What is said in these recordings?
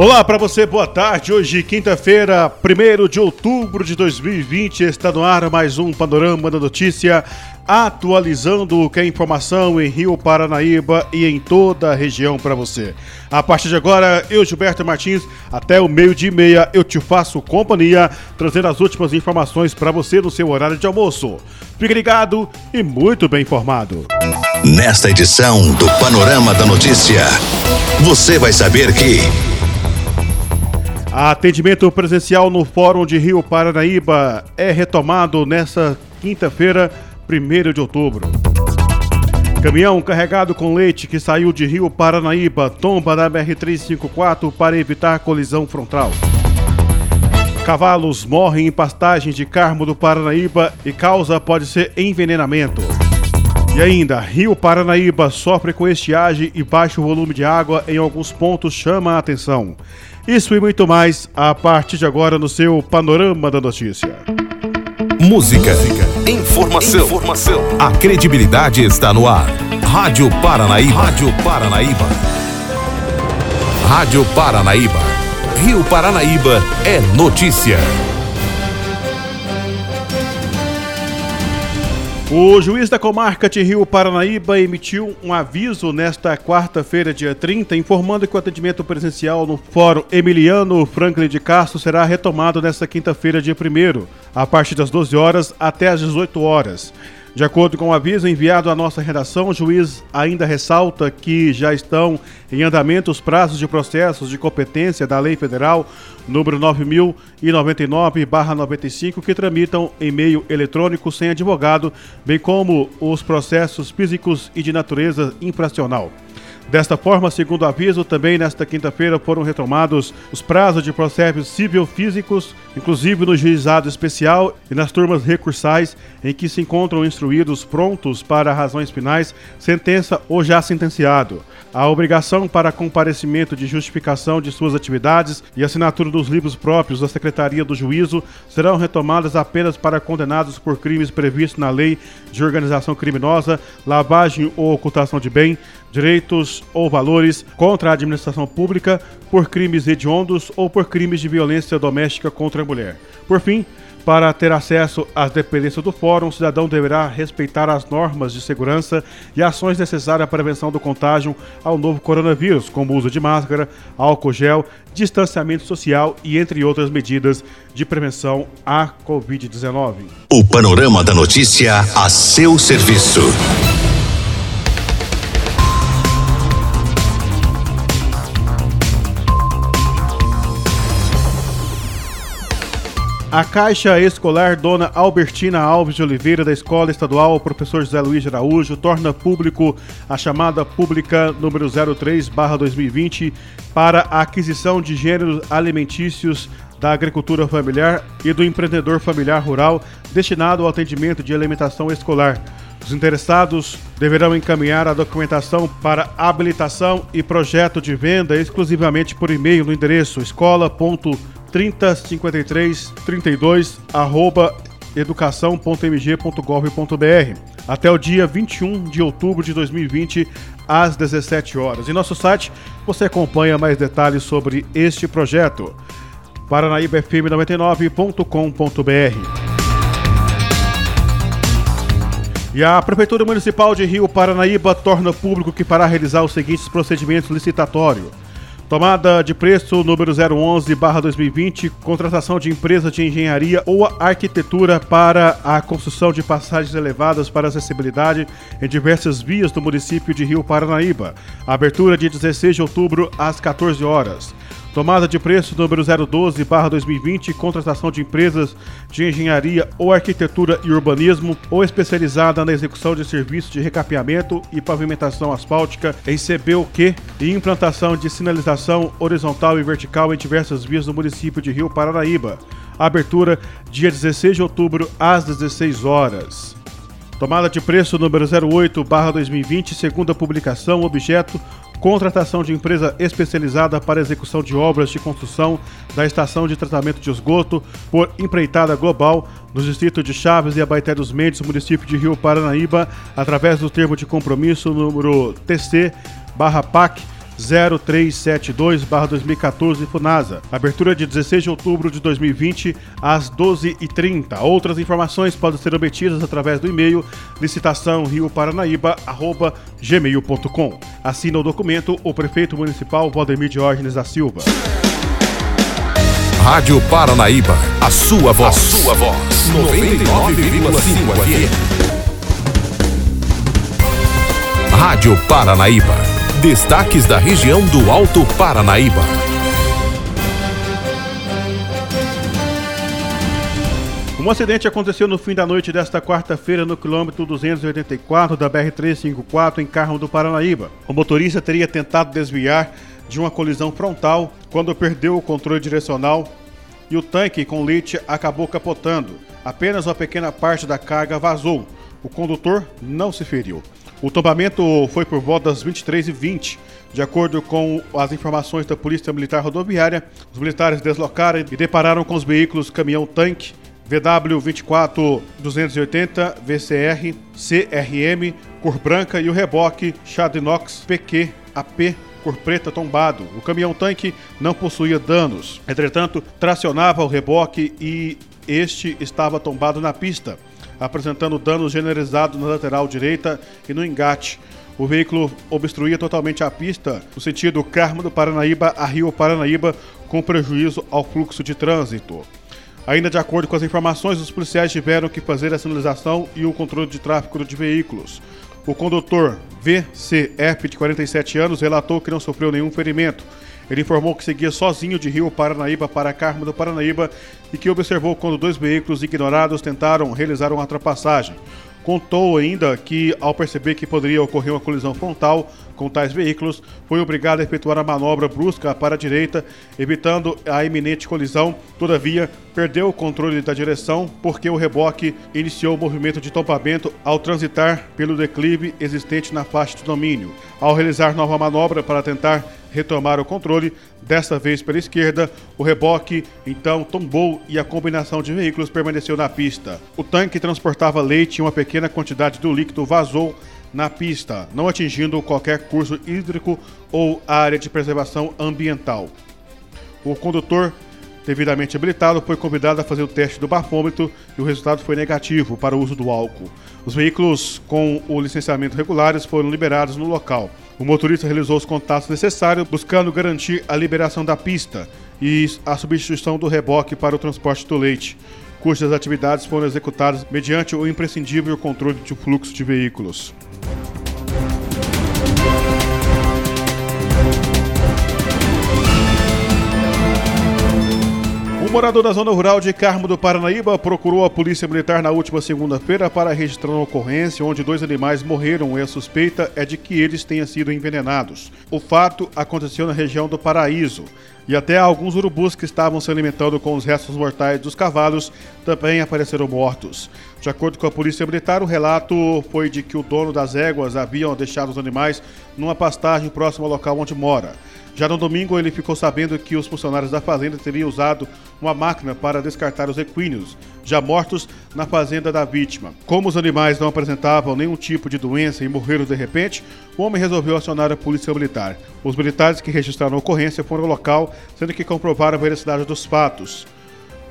Olá para você, boa tarde. Hoje, quinta-feira, 1 de outubro de 2020, está no ar mais um Panorama da Notícia, atualizando o que é informação em Rio Paranaíba e em toda a região para você. A partir de agora, eu, Gilberto Martins, até o meio-dia e meia, eu te faço companhia, trazendo as últimas informações para você no seu horário de almoço. Fique ligado e muito bem informado. Nesta edição do Panorama da Notícia, você vai saber que. Atendimento presencial no Fórum de Rio Paranaíba é retomado nesta quinta-feira, 1 de outubro. Caminhão carregado com leite que saiu de Rio Paranaíba tomba na BR-354 para evitar colisão frontal. Cavalos morrem em pastagens de Carmo do Paranaíba e causa pode ser envenenamento. E ainda, Rio Paranaíba sofre com estiagem e baixo volume de água em alguns pontos chama a atenção. Isso e muito mais a partir de agora no seu Panorama da Notícia. Música, informação, informação. A credibilidade está no ar. Rádio Paranaíba. Rádio Paranaíba. Rádio Paranaíba. Rio Paranaíba é notícia. O juiz da comarca de Rio Paranaíba emitiu um aviso nesta quarta-feira, dia 30, informando que o atendimento presencial no Fórum Emiliano Franklin de Castro será retomado nesta quinta-feira, dia 1 a partir das 12 horas até as 18 horas. De acordo com o aviso enviado à nossa redação, o juiz ainda ressalta que já estão em andamento os prazos de processos de competência da Lei Federal número 9099/95 que tramitam em meio eletrônico sem advogado, bem como os processos físicos e de natureza infracional. Desta forma, segundo aviso, também nesta quinta-feira foram retomados os prazos de processos civil físicos, inclusive no juizado especial e nas turmas recursais, em que se encontram instruídos prontos para razões finais, sentença ou já sentenciado. A obrigação para comparecimento de justificação de suas atividades e assinatura dos livros próprios da Secretaria do Juízo serão retomadas apenas para condenados por crimes previstos na Lei de Organização Criminosa, lavagem ou ocultação de bem, direitos ou valores contra a administração pública por crimes hediondos ou por crimes de violência doméstica contra a mulher. Por fim, para ter acesso às dependências do Fórum, o cidadão deverá respeitar as normas de segurança e ações necessárias à prevenção do contágio ao novo coronavírus, como uso de máscara, álcool gel, distanciamento social e entre outras medidas de prevenção à Covid-19. O Panorama da Notícia a seu serviço. A Caixa Escolar Dona Albertina Alves de Oliveira, da Escola Estadual Professor José Luiz Araújo, torna público a chamada pública número 03-2020 para a aquisição de gêneros alimentícios da agricultura familiar e do empreendedor familiar rural destinado ao atendimento de alimentação escolar. Os interessados deverão encaminhar a documentação para habilitação e projeto de venda exclusivamente por e-mail no endereço escola.com 3053 32 arroba educação.mg.gov.br até o dia 21 de outubro de 2020 às 17 horas. Em nosso site você acompanha mais detalhes sobre este projeto. paranaíbafm99.com.br e a Prefeitura Municipal de Rio Paranaíba torna público que fará realizar os seguintes procedimentos licitatórios Tomada de preço número 011/2020, contratação de empresa de engenharia ou arquitetura para a construção de passagens elevadas para acessibilidade em diversas vias do município de Rio Paranaíba. Abertura de 16 de outubro às 14 horas. Tomada de preço número 012/2020, contratação de empresas de engenharia ou arquitetura e urbanismo ou especializada na execução de serviços de recapeamento e pavimentação asfáltica em CBUQ e implantação de sinalização horizontal e vertical em diversas vias do município de Rio Paranaíba. Abertura dia 16 de outubro às 16 horas. Tomada de preço número 08/2020, segunda publicação, objeto contratação de empresa especializada para execução de obras de construção da estação de tratamento de esgoto por empreitada global no distrito de Chaves e Abaeté dos Mendes, município de Rio Paranaíba, através do termo de compromisso número TC barra PAC 0372-2014 FUNASA. Abertura de 16 de outubro de 2020 às 12h30. Outras informações podem ser obtidas através do e-mail licitação rioparanaíba.gmail.com. Assina o documento o prefeito municipal Valdemir Diógenes da Silva. Rádio Paranaíba, a sua voz. A sua voz. 99,5 FM. Rádio Paranaíba Destaques da região do Alto Paranaíba. Um acidente aconteceu no fim da noite desta quarta-feira no quilômetro 284 da BR-354 em Carro do Paranaíba. O motorista teria tentado desviar de uma colisão frontal quando perdeu o controle direcional e o tanque com leite acabou capotando. Apenas uma pequena parte da carga vazou. O condutor não se feriu. O tombamento foi por volta das 23h20. De acordo com as informações da Polícia Militar Rodoviária, os militares deslocaram e depararam com os veículos caminhão-tanque VW 24280 VCR CRM cor branca e o reboque Chadinox PQ AP cor preta tombado. O caminhão-tanque não possuía danos, entretanto, tracionava o reboque e este estava tombado na pista apresentando danos generalizados na lateral direita e no engate. O veículo obstruía totalmente a pista no sentido Carmo do Paranaíba a Rio Paranaíba, com prejuízo ao fluxo de trânsito. Ainda de acordo com as informações, os policiais tiveram que fazer a sinalização e o controle de tráfego de veículos. O condutor VCF, de 47 anos, relatou que não sofreu nenhum ferimento ele informou que seguia sozinho de Rio Paranaíba para Carmo do Paranaíba e que observou quando dois veículos ignorados tentaram realizar uma ultrapassagem. Contou ainda que, ao perceber que poderia ocorrer uma colisão frontal com tais veículos, foi obrigado a efetuar a manobra brusca para a direita, evitando a iminente colisão. Todavia, perdeu o controle da direção porque o reboque iniciou o movimento de tombamento ao transitar pelo declive existente na faixa de domínio. Ao realizar nova manobra para tentar retomar o controle, desta vez pela esquerda, o reboque então tombou e a combinação de veículos permaneceu na pista. O tanque transportava leite e uma pequena quantidade do líquido vazou na pista, não atingindo qualquer curso hídrico ou área de preservação ambiental. O condutor devidamente habilitado, foi convidado a fazer o teste do bafômetro e o resultado foi negativo para o uso do álcool. Os veículos com o licenciamento regulares foram liberados no local. O motorista realizou os contatos necessários, buscando garantir a liberação da pista e a substituição do reboque para o transporte do leite, cujas atividades foram executadas mediante o imprescindível controle de fluxo de veículos. you Um morador da zona rural de Carmo do Paranaíba procurou a polícia militar na última segunda-feira para registrar uma ocorrência onde dois animais morreram e a suspeita é de que eles tenham sido envenenados. O fato aconteceu na região do Paraíso e até alguns urubus que estavam se alimentando com os restos mortais dos cavalos também apareceram mortos. De acordo com a polícia militar, o relato foi de que o dono das éguas haviam deixado os animais numa pastagem próxima ao local onde mora. Já no domingo, ele ficou sabendo que os funcionários da fazenda teriam usado uma máquina para descartar os equinos, já mortos na fazenda da vítima. Como os animais não apresentavam nenhum tipo de doença e morreram de repente, o homem resolveu acionar a polícia militar. Os militares que registraram a ocorrência foram ao local, sendo que comprovaram a veracidade dos fatos.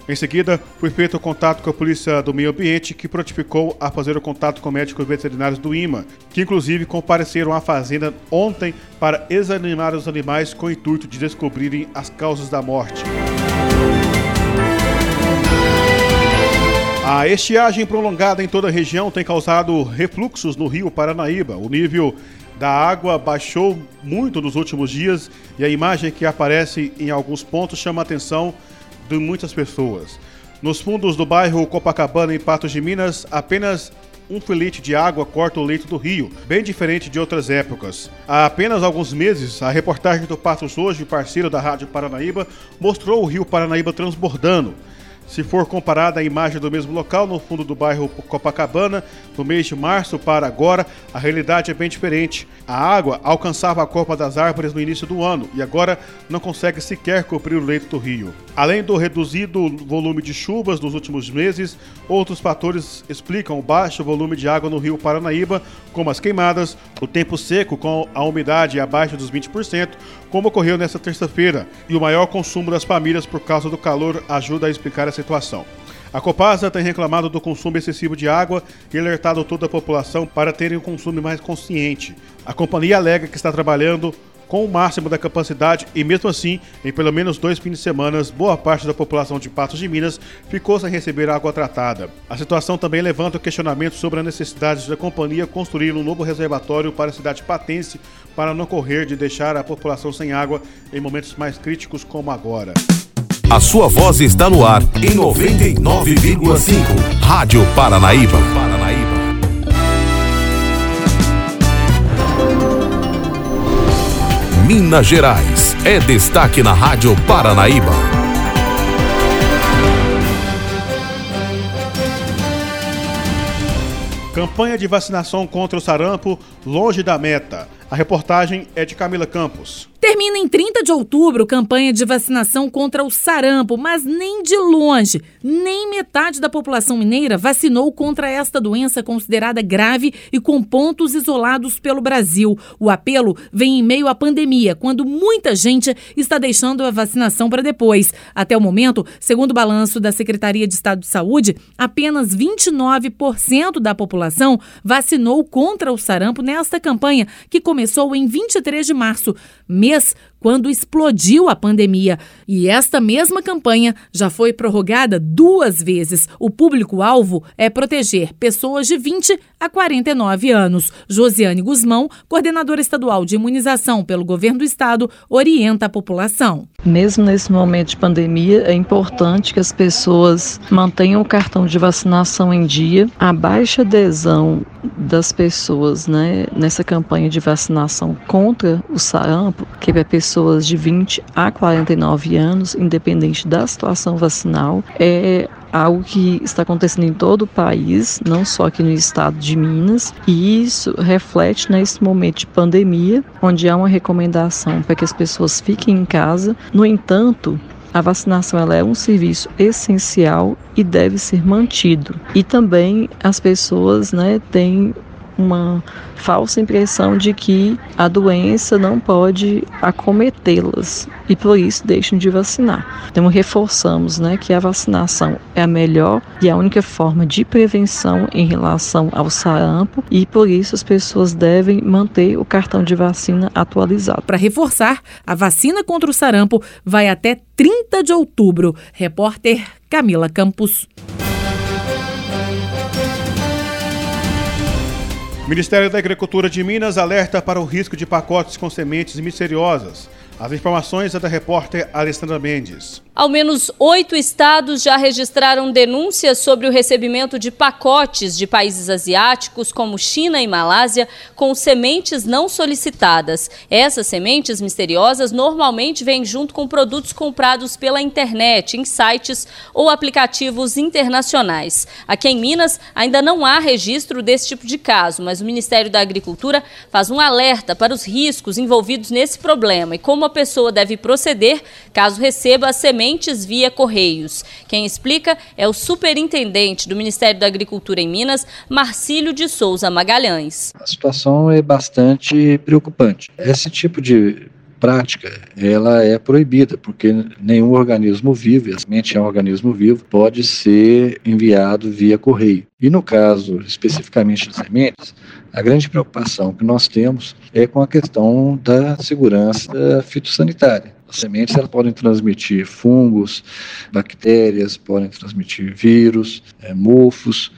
Em seguida, foi feito o contato com a Polícia do Meio Ambiente, que prontificou a fazer o contato com médicos veterinários do IMA, que inclusive compareceram à fazenda ontem para examinar os animais com o intuito de descobrirem as causas da morte. A estiagem prolongada em toda a região tem causado refluxos no rio Paranaíba. O nível da água baixou muito nos últimos dias e a imagem que aparece em alguns pontos chama atenção de muitas pessoas. Nos fundos do bairro Copacabana, em Patos de Minas, apenas um filete de água corta o leito do rio, bem diferente de outras épocas. Há apenas alguns meses, a reportagem do Patos Hoje, parceiro da Rádio Paranaíba, mostrou o rio Paranaíba transbordando. Se for comparada a imagem do mesmo local, no fundo do bairro Copacabana, no mês de março para agora, a realidade é bem diferente. A água alcançava a copa das árvores no início do ano e agora não consegue sequer cobrir o leito do rio. Além do reduzido volume de chuvas nos últimos meses, outros fatores explicam o baixo volume de água no rio Paranaíba, como as queimadas, o tempo seco com a umidade abaixo dos 20%, como ocorreu nesta terça-feira, e o maior consumo das famílias por causa do calor ajuda a explicar essa situação. A Copasa tem reclamado do consumo excessivo de água e alertado toda a população para terem um consumo mais consciente. A companhia alega que está trabalhando com o máximo da capacidade e, mesmo assim, em pelo menos dois fins de semana, boa parte da população de Patos de Minas ficou sem receber água tratada. A situação também levanta o questionamento sobre a necessidade da companhia construir um novo reservatório para a cidade patense para não correr de deixar a população sem água em momentos mais críticos como agora. A sua voz está no ar em 99,5. Rádio Paranaíba. Minas Gerais é destaque na Rádio Paranaíba. Campanha de vacinação contra o sarampo longe da meta. A reportagem é de Camila Campos. Termina em 30 de outubro campanha de vacinação contra o sarampo, mas nem de longe, nem metade da população mineira vacinou contra esta doença considerada grave e com pontos isolados pelo Brasil. O apelo vem em meio à pandemia, quando muita gente está deixando a vacinação para depois. Até o momento, segundo o balanço da Secretaria de Estado de Saúde, apenas 29% da população vacinou contra o sarampo nesta campanha, que começou em 23 de março mês quando explodiu a pandemia. E esta mesma campanha já foi prorrogada duas vezes. O público-alvo é proteger pessoas de 20 a 49 anos. Josiane Guzmão, coordenadora estadual de imunização pelo governo do estado, orienta a população. Mesmo nesse momento de pandemia, é importante que as pessoas mantenham o cartão de vacinação em dia. A baixa adesão das pessoas né, nessa campanha de vacinação contra o sarampo, que é pessoas de 20 a 49 anos, independente da situação vacinal, é algo que está acontecendo em todo o país, não só aqui no estado de Minas, e isso reflete nesse momento de pandemia, onde há uma recomendação para que as pessoas fiquem em casa. No entanto, a vacinação ela é um serviço essencial e deve ser mantido. E também as pessoas né, têm uma falsa impressão de que a doença não pode acometê-las e por isso deixam de vacinar. Então reforçamos né, que a vacinação é a melhor e a única forma de prevenção em relação ao sarampo e por isso as pessoas devem manter o cartão de vacina atualizado. Para reforçar, a vacina contra o sarampo vai até 30 de outubro. Repórter Camila Campos. Ministério da Agricultura de Minas alerta para o risco de pacotes com sementes misteriosas. As informações é da repórter Alessandra Mendes. Ao menos oito estados já registraram denúncias sobre o recebimento de pacotes de países asiáticos, como China e Malásia, com sementes não solicitadas. Essas sementes misteriosas normalmente vêm junto com produtos comprados pela internet, em sites ou aplicativos internacionais. Aqui em Minas ainda não há registro desse tipo de caso, mas o Ministério da Agricultura faz um alerta para os riscos envolvidos nesse problema e como a pessoa deve proceder caso receba as sementes via correios. Quem explica é o superintendente do Ministério da Agricultura em Minas, Marcílio de Souza Magalhães. A situação é bastante preocupante. Esse tipo de prática, ela é proibida, porque nenhum organismo vivo, a semente é um organismo vivo, pode ser enviado via correio. E no caso especificamente das sementes, a grande preocupação que nós temos é com a questão da segurança fitossanitária. As sementes elas podem transmitir fungos, bactérias, podem transmitir vírus, é, mofos,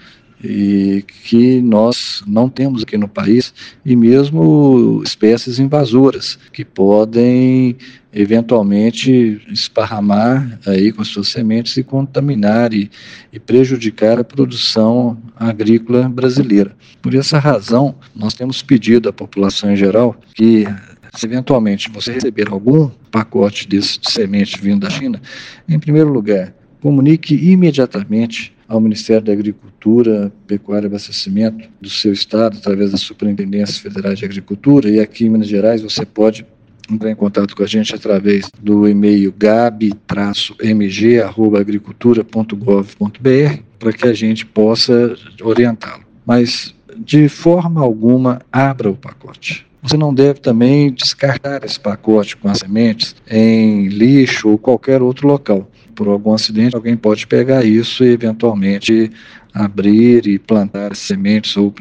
e que nós não temos aqui no país, e mesmo espécies invasoras que podem eventualmente esparramar aí com as suas sementes e contaminar e, e prejudicar a produção agrícola brasileira. Por essa razão, nós temos pedido à população em geral que se eventualmente você receber algum pacote desse de semente vindo da China, em primeiro lugar, comunique imediatamente ao Ministério da Agricultura, Pecuária e Abastecimento do seu estado, através das Superintendências Federais de Agricultura, e aqui em Minas Gerais você pode entrar em contato com a gente através do e-mail gabi-mg.agricultura.gov.br para que a gente possa orientá-lo. Mas, de forma alguma, abra o pacote. Você não deve também descartar esse pacote com as sementes em lixo ou qualquer outro local por algum acidente, alguém pode pegar isso e eventualmente abrir e plantar sementes ou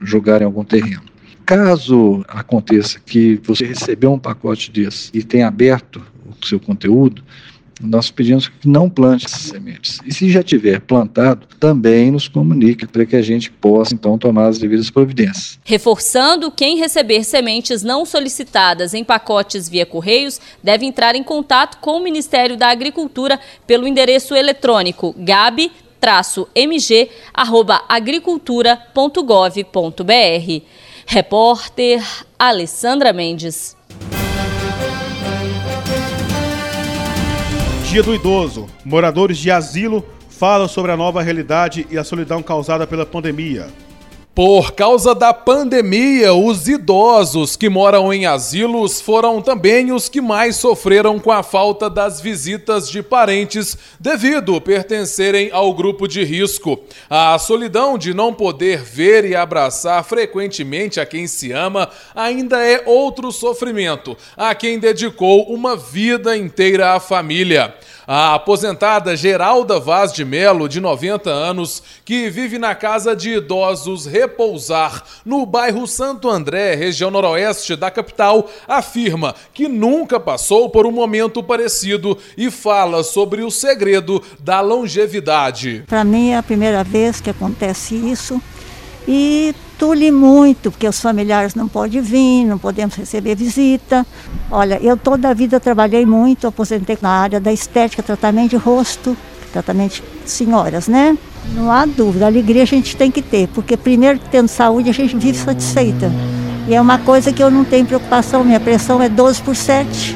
jogar em algum terreno. Caso aconteça que você recebeu um pacote desse e tenha aberto o seu conteúdo, nós pedimos que não plante essas sementes. E se já tiver plantado, também nos comunique para que a gente possa então tomar as devidas providências. Reforçando, quem receber sementes não solicitadas em pacotes via correios deve entrar em contato com o Ministério da Agricultura pelo endereço eletrônico gabi mg@agricultura.gov.br. Repórter Alessandra Mendes. Dia do Idoso. Moradores de asilo falam sobre a nova realidade e a solidão causada pela pandemia. Por causa da pandemia, os idosos que moram em asilos foram também os que mais sofreram com a falta das visitas de parentes devido pertencerem ao grupo de risco. A solidão de não poder ver e abraçar frequentemente a quem se ama ainda é outro sofrimento a quem dedicou uma vida inteira à família. A aposentada Geralda Vaz de Melo, de 90 anos, que vive na casa de idosos Repousar, no bairro Santo André, região noroeste da capital, afirma que nunca passou por um momento parecido e fala sobre o segredo da longevidade. Para mim é a primeira vez que acontece isso e tule muito, porque os familiares não podem vir, não podemos receber visita. Olha, eu toda a vida trabalhei muito, aposentei na área da estética, tratamento de rosto, tratamento de senhoras, né? Não há dúvida, alegria a gente tem que ter, porque primeiro tendo saúde a gente vive satisfeita. E é uma coisa que eu não tenho preocupação, minha pressão é 12 por 7.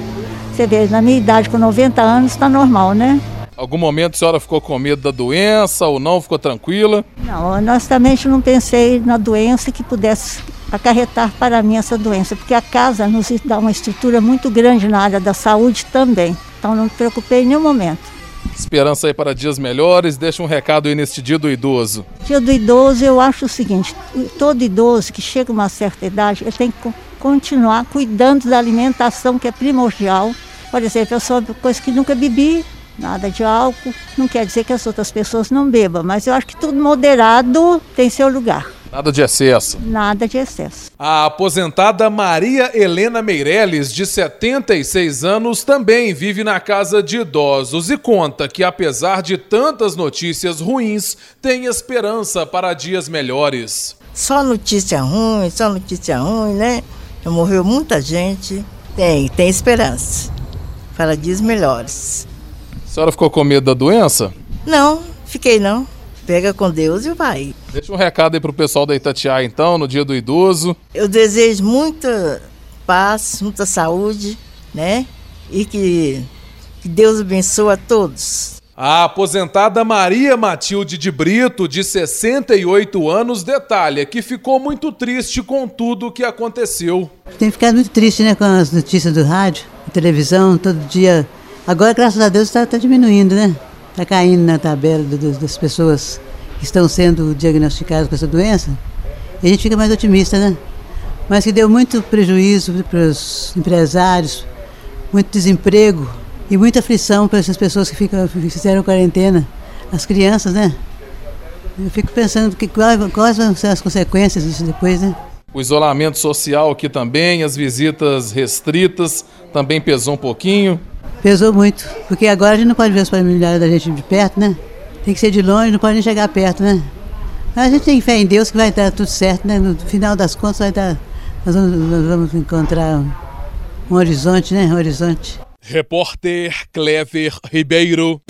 Você vê, na minha idade, com 90 anos, está normal, né? Algum momento a senhora ficou com medo da doença ou não? Ficou tranquila? Não, honestamente não pensei na doença que pudesse acarretar para mim essa doença, porque a casa nos dá uma estrutura muito grande na área da saúde também. Então não me preocupei em nenhum momento. Esperança aí para dias melhores. Deixa um recado aí neste dia do idoso. Dia do idoso, eu acho o seguinte: todo idoso que chega a uma certa idade, ele tem que continuar cuidando da alimentação, que é primordial. Por exemplo, eu sou coisa que nunca bebi, nada de álcool. Não quer dizer que as outras pessoas não bebam, mas eu acho que tudo moderado tem seu lugar. Nada de excesso. Nada de excesso. A aposentada Maria Helena Meirelles, de 76 anos, também vive na casa de idosos e conta que, apesar de tantas notícias ruins, tem esperança para dias melhores. Só notícia ruim, só notícia ruim, né? Morreu muita gente. Tem, tem esperança para dias melhores. A senhora ficou com medo da doença? Não, fiquei não. Pega com Deus e vai. Deixa um recado aí pro pessoal da Itatiaia, então, no dia do idoso. Eu desejo muita paz, muita saúde, né? E que, que Deus abençoe a todos. A aposentada Maria Matilde de Brito, de 68 anos, detalha que ficou muito triste com tudo o que aconteceu. Tem ficado muito triste, né, com as notícias do rádio, televisão, todo dia Agora, graças a Deus, está tá diminuindo, né? Está caindo na tabela do, do, das pessoas que estão sendo diagnosticadas com essa doença. E a gente fica mais otimista, né? Mas que deu muito prejuízo para os empresários, muito desemprego e muita aflição para essas pessoas que, ficam, fizeram quarentena. As crianças, né? Eu fico pensando que quais vão ser as consequências disso depois, né? O isolamento social aqui também, as visitas restritas, também pesou um pouquinho. Pesou muito, porque agora a gente não pode ver os familiares da gente de perto, né? Tem que ser de longe, não pode nem chegar perto, né? Mas a gente tem fé em Deus que vai dar tudo certo, né? No final das contas vai dar. Nós vamos, nós vamos encontrar um, um horizonte, né? Um horizonte. Repórter Clever Ribeiro.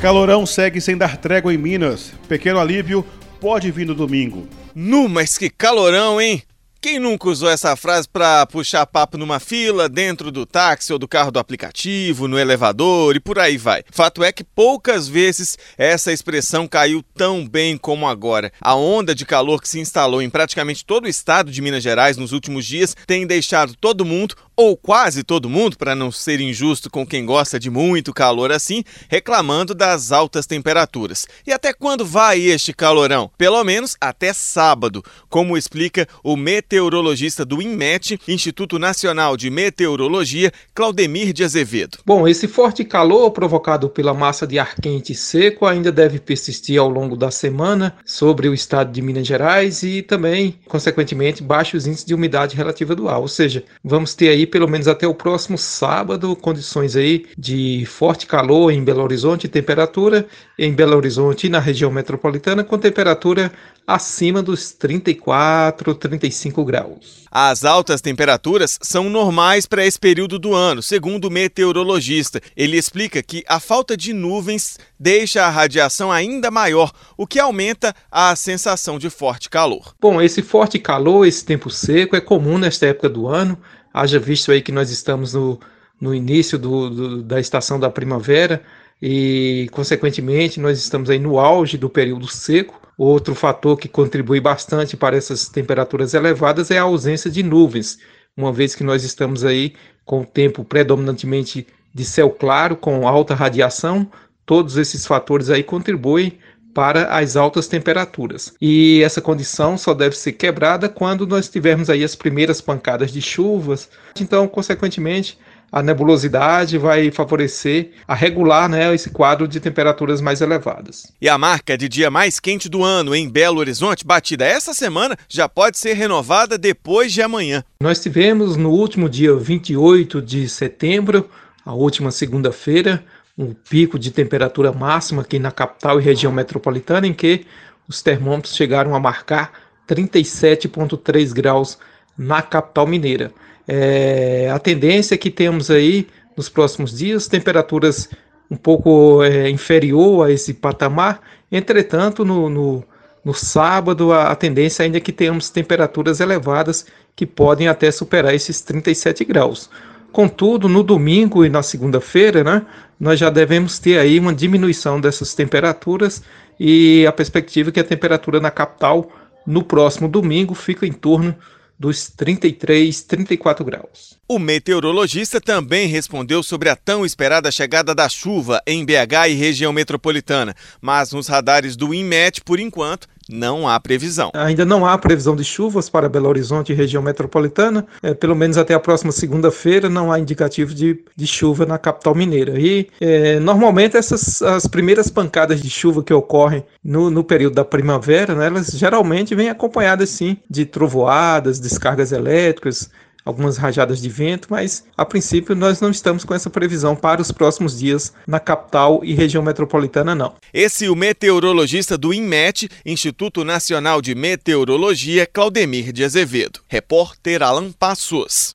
Calorão segue sem dar trégua em Minas. Pequeno alívio pode vir no domingo. Nu, mas que calorão, hein? Quem nunca usou essa frase para puxar papo numa fila, dentro do táxi ou do carro do aplicativo, no elevador e por aí vai? Fato é que poucas vezes essa expressão caiu tão bem como agora. A onda de calor que se instalou em praticamente todo o estado de Minas Gerais nos últimos dias tem deixado todo mundo ou quase todo mundo, para não ser injusto com quem gosta de muito calor assim, reclamando das altas temperaturas. E até quando vai este calorão? Pelo menos até sábado, como explica o meteorologista do INMET, Instituto Nacional de Meteorologia, Claudemir de Azevedo. Bom, esse forte calor provocado pela massa de ar quente e seco ainda deve persistir ao longo da semana sobre o estado de Minas Gerais e também, consequentemente, baixos índices de umidade relativa do ar. Ou seja, vamos ter aí pelo menos até o próximo sábado, condições aí de forte calor em Belo Horizonte, temperatura em Belo Horizonte e na região metropolitana com temperatura acima dos 34, 35 graus. As altas temperaturas são normais para esse período do ano, segundo o meteorologista. Ele explica que a falta de nuvens deixa a radiação ainda maior, o que aumenta a sensação de forte calor. Bom, esse forte calor, esse tempo seco é comum nesta época do ano. Haja visto aí que nós estamos no, no início do, do, da estação da primavera e, consequentemente, nós estamos aí no auge do período seco. Outro fator que contribui bastante para essas temperaturas elevadas é a ausência de nuvens, uma vez que nós estamos aí com o tempo predominantemente de céu claro, com alta radiação, todos esses fatores aí contribuem para as altas temperaturas. E essa condição só deve ser quebrada quando nós tivermos aí as primeiras pancadas de chuvas. Então, consequentemente, a nebulosidade vai favorecer a regular né, esse quadro de temperaturas mais elevadas. E a marca de dia mais quente do ano em Belo Horizonte, batida essa semana, já pode ser renovada depois de amanhã. Nós tivemos no último dia 28 de setembro, a última segunda-feira, um pico de temperatura máxima aqui na capital e região metropolitana, em que os termômetros chegaram a marcar 37,3 graus na capital mineira. É, a tendência que temos aí nos próximos dias temperaturas um pouco é, inferior a esse patamar, entretanto, no, no, no sábado a, a, tendência ainda é que tenhamos temperaturas elevadas que podem até superar esses 37 graus. Contudo, no domingo e na segunda-feira, né, nós já devemos ter aí uma diminuição dessas temperaturas e a perspectiva é que a temperatura na capital no próximo domingo fica em torno dos 33, 34 graus. O meteorologista também respondeu sobre a tão esperada chegada da chuva em BH e região metropolitana, mas nos radares do INMET, por enquanto, não há previsão. Ainda não há previsão de chuvas para Belo Horizonte e região metropolitana. É, pelo menos até a próxima segunda-feira não há indicativo de, de chuva na capital mineira. E é, normalmente essas as primeiras pancadas de chuva que ocorrem no, no período da primavera, né, elas geralmente vêm acompanhadas sim de trovoadas, descargas elétricas, algumas rajadas de vento, mas a princípio nós não estamos com essa previsão para os próximos dias na capital e região metropolitana, não. Esse é o meteorologista do INMET, Instituto Nacional de Meteorologia, Claudemir de Azevedo. Repórter Alan Passos.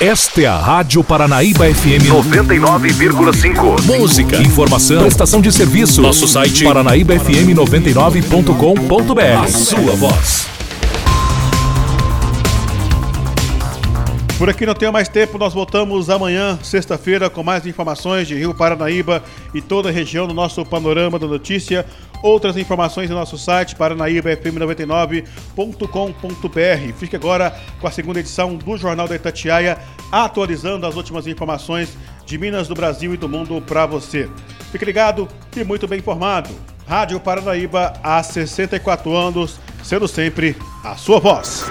Esta é a Rádio Paranaíba FM 99,5. Música, informação, prestação de serviço. Nosso site paranaíbafm99.com.br. A sua voz. Por aqui não tenho mais tempo, nós voltamos amanhã, sexta-feira, com mais informações de Rio Paranaíba e toda a região no nosso Panorama da Notícia. Outras informações no nosso site paranaíbafm99.com.br. Fique agora com a segunda edição do Jornal da Itatiaia, atualizando as últimas informações de Minas, do Brasil e do mundo para você. Fique ligado e muito bem informado. Rádio Paranaíba há 64 anos, sendo sempre a sua voz.